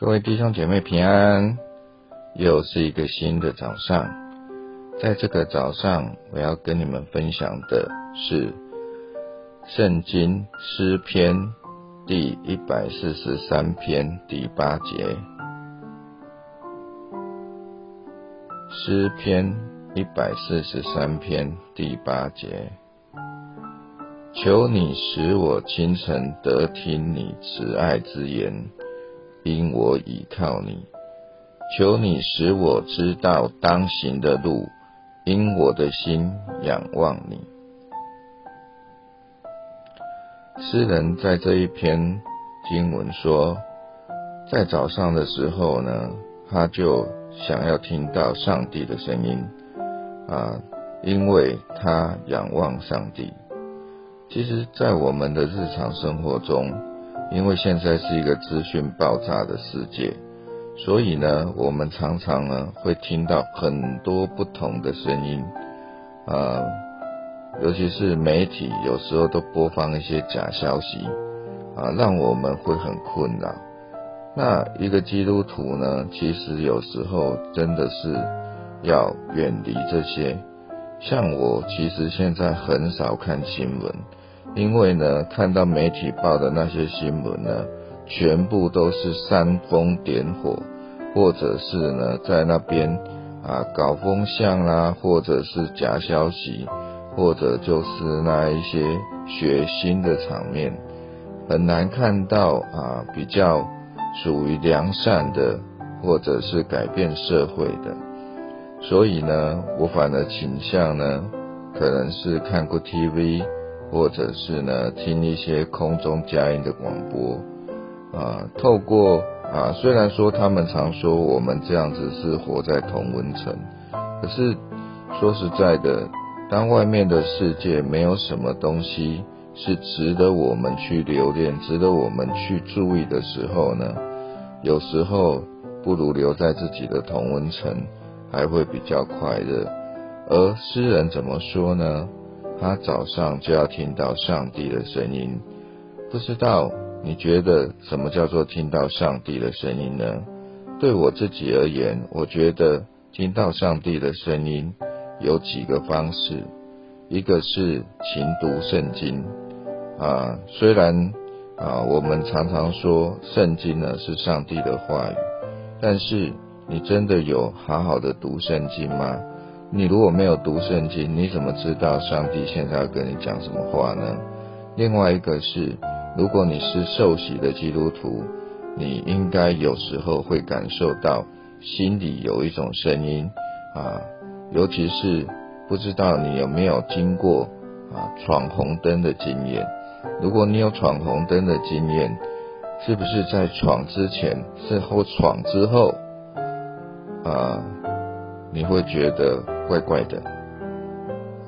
各位弟兄姐妹平安，又是一个新的早上。在这个早上，我要跟你们分享的是《圣经诗篇》第一百四十三篇第八节。诗篇一百四十三篇第八节，求你使我清晨得听你慈爱之言。因我倚靠你，求你使我知道当行的路，因我的心仰望你。诗人在这一篇经文说，在早上的时候呢，他就想要听到上帝的声音啊，因为他仰望上帝。其实，在我们的日常生活中，因为现在是一个资讯爆炸的世界，所以呢，我们常常呢会听到很多不同的声音，啊，尤其是媒体有时候都播放一些假消息，啊，让我们会很困扰。那一个基督徒呢，其实有时候真的是要远离这些。像我，其实现在很少看新闻。因为呢，看到媒体报的那些新闻呢，全部都是煽风点火，或者是呢在那边啊搞风向啦，或者是假消息，或者就是那一些血腥的场面，很难看到啊比较属于良善的，或者是改变社会的。所以呢，我反而倾向呢，可能是看过 TV。或者是呢，听一些空中佳音的广播啊，透过啊，虽然说他们常说我们这样子是活在同温层，可是说实在的，当外面的世界没有什么东西是值得我们去留恋、值得我们去注意的时候呢，有时候不如留在自己的同温层，还会比较快乐。而诗人怎么说呢？他早上就要听到上帝的声音，不知道你觉得什么叫做听到上帝的声音呢？对我自己而言，我觉得听到上帝的声音有几个方式，一个是勤读圣经啊，虽然啊我们常常说圣经呢是上帝的话语，但是你真的有好好的读圣经吗？你如果没有读圣经，你怎么知道上帝现在要跟你讲什么话呢？另外一个是，如果你是受洗的基督徒，你应该有时候会感受到心里有一种声音啊，尤其是不知道你有没有经过啊闯红灯的经验。如果你有闯红灯的经验，是不是在闯之前，是或闯之后啊，你会觉得？怪怪的，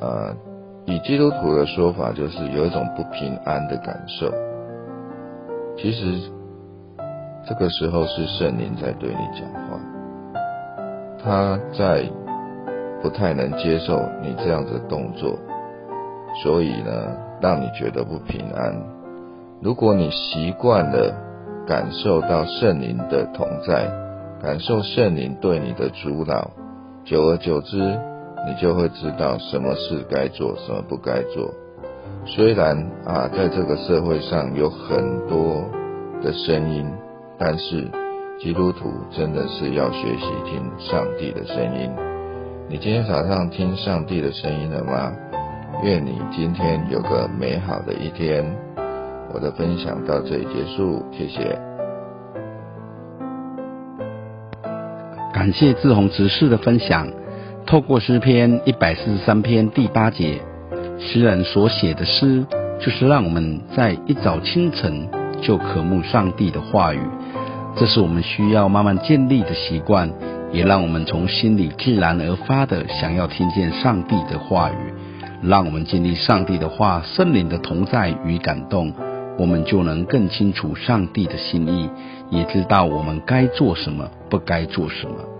呃，以基督徒的说法，就是有一种不平安的感受。其实这个时候是圣灵在对你讲话，他在不太能接受你这样的动作，所以呢，让你觉得不平安。如果你习惯了感受到圣灵的同在，感受圣灵对你的阻挠，久而久之。你就会知道什么事该做，什么不该做。虽然啊，在这个社会上有很多的声音，但是基督徒真的是要学习听上帝的声音。你今天早上听上帝的声音了吗？愿你今天有个美好的一天。我的分享到这里结束，谢谢。感谢志宏执事的分享。透过诗篇一百四十三篇第八节，诗人所写的诗，就是让我们在一早清晨就渴慕上帝的话语。这是我们需要慢慢建立的习惯，也让我们从心里自然而发的想要听见上帝的话语。让我们经历上帝的话，圣灵的同在与感动，我们就能更清楚上帝的心意，也知道我们该做什么，不该做什么。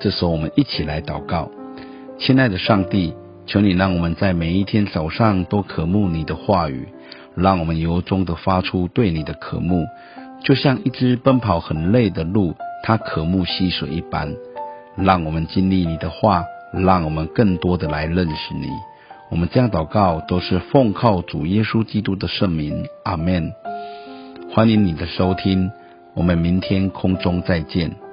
这时候，我们一起来祷告，亲爱的上帝，求你让我们在每一天早上都渴慕你的话语，让我们由衷的发出对你的渴慕，就像一只奔跑很累的鹿，它渴慕溪水一般。让我们经历你的话，让我们更多的来认识你。我们这样祷告，都是奉靠主耶稣基督的圣名，阿门。欢迎你的收听，我们明天空中再见。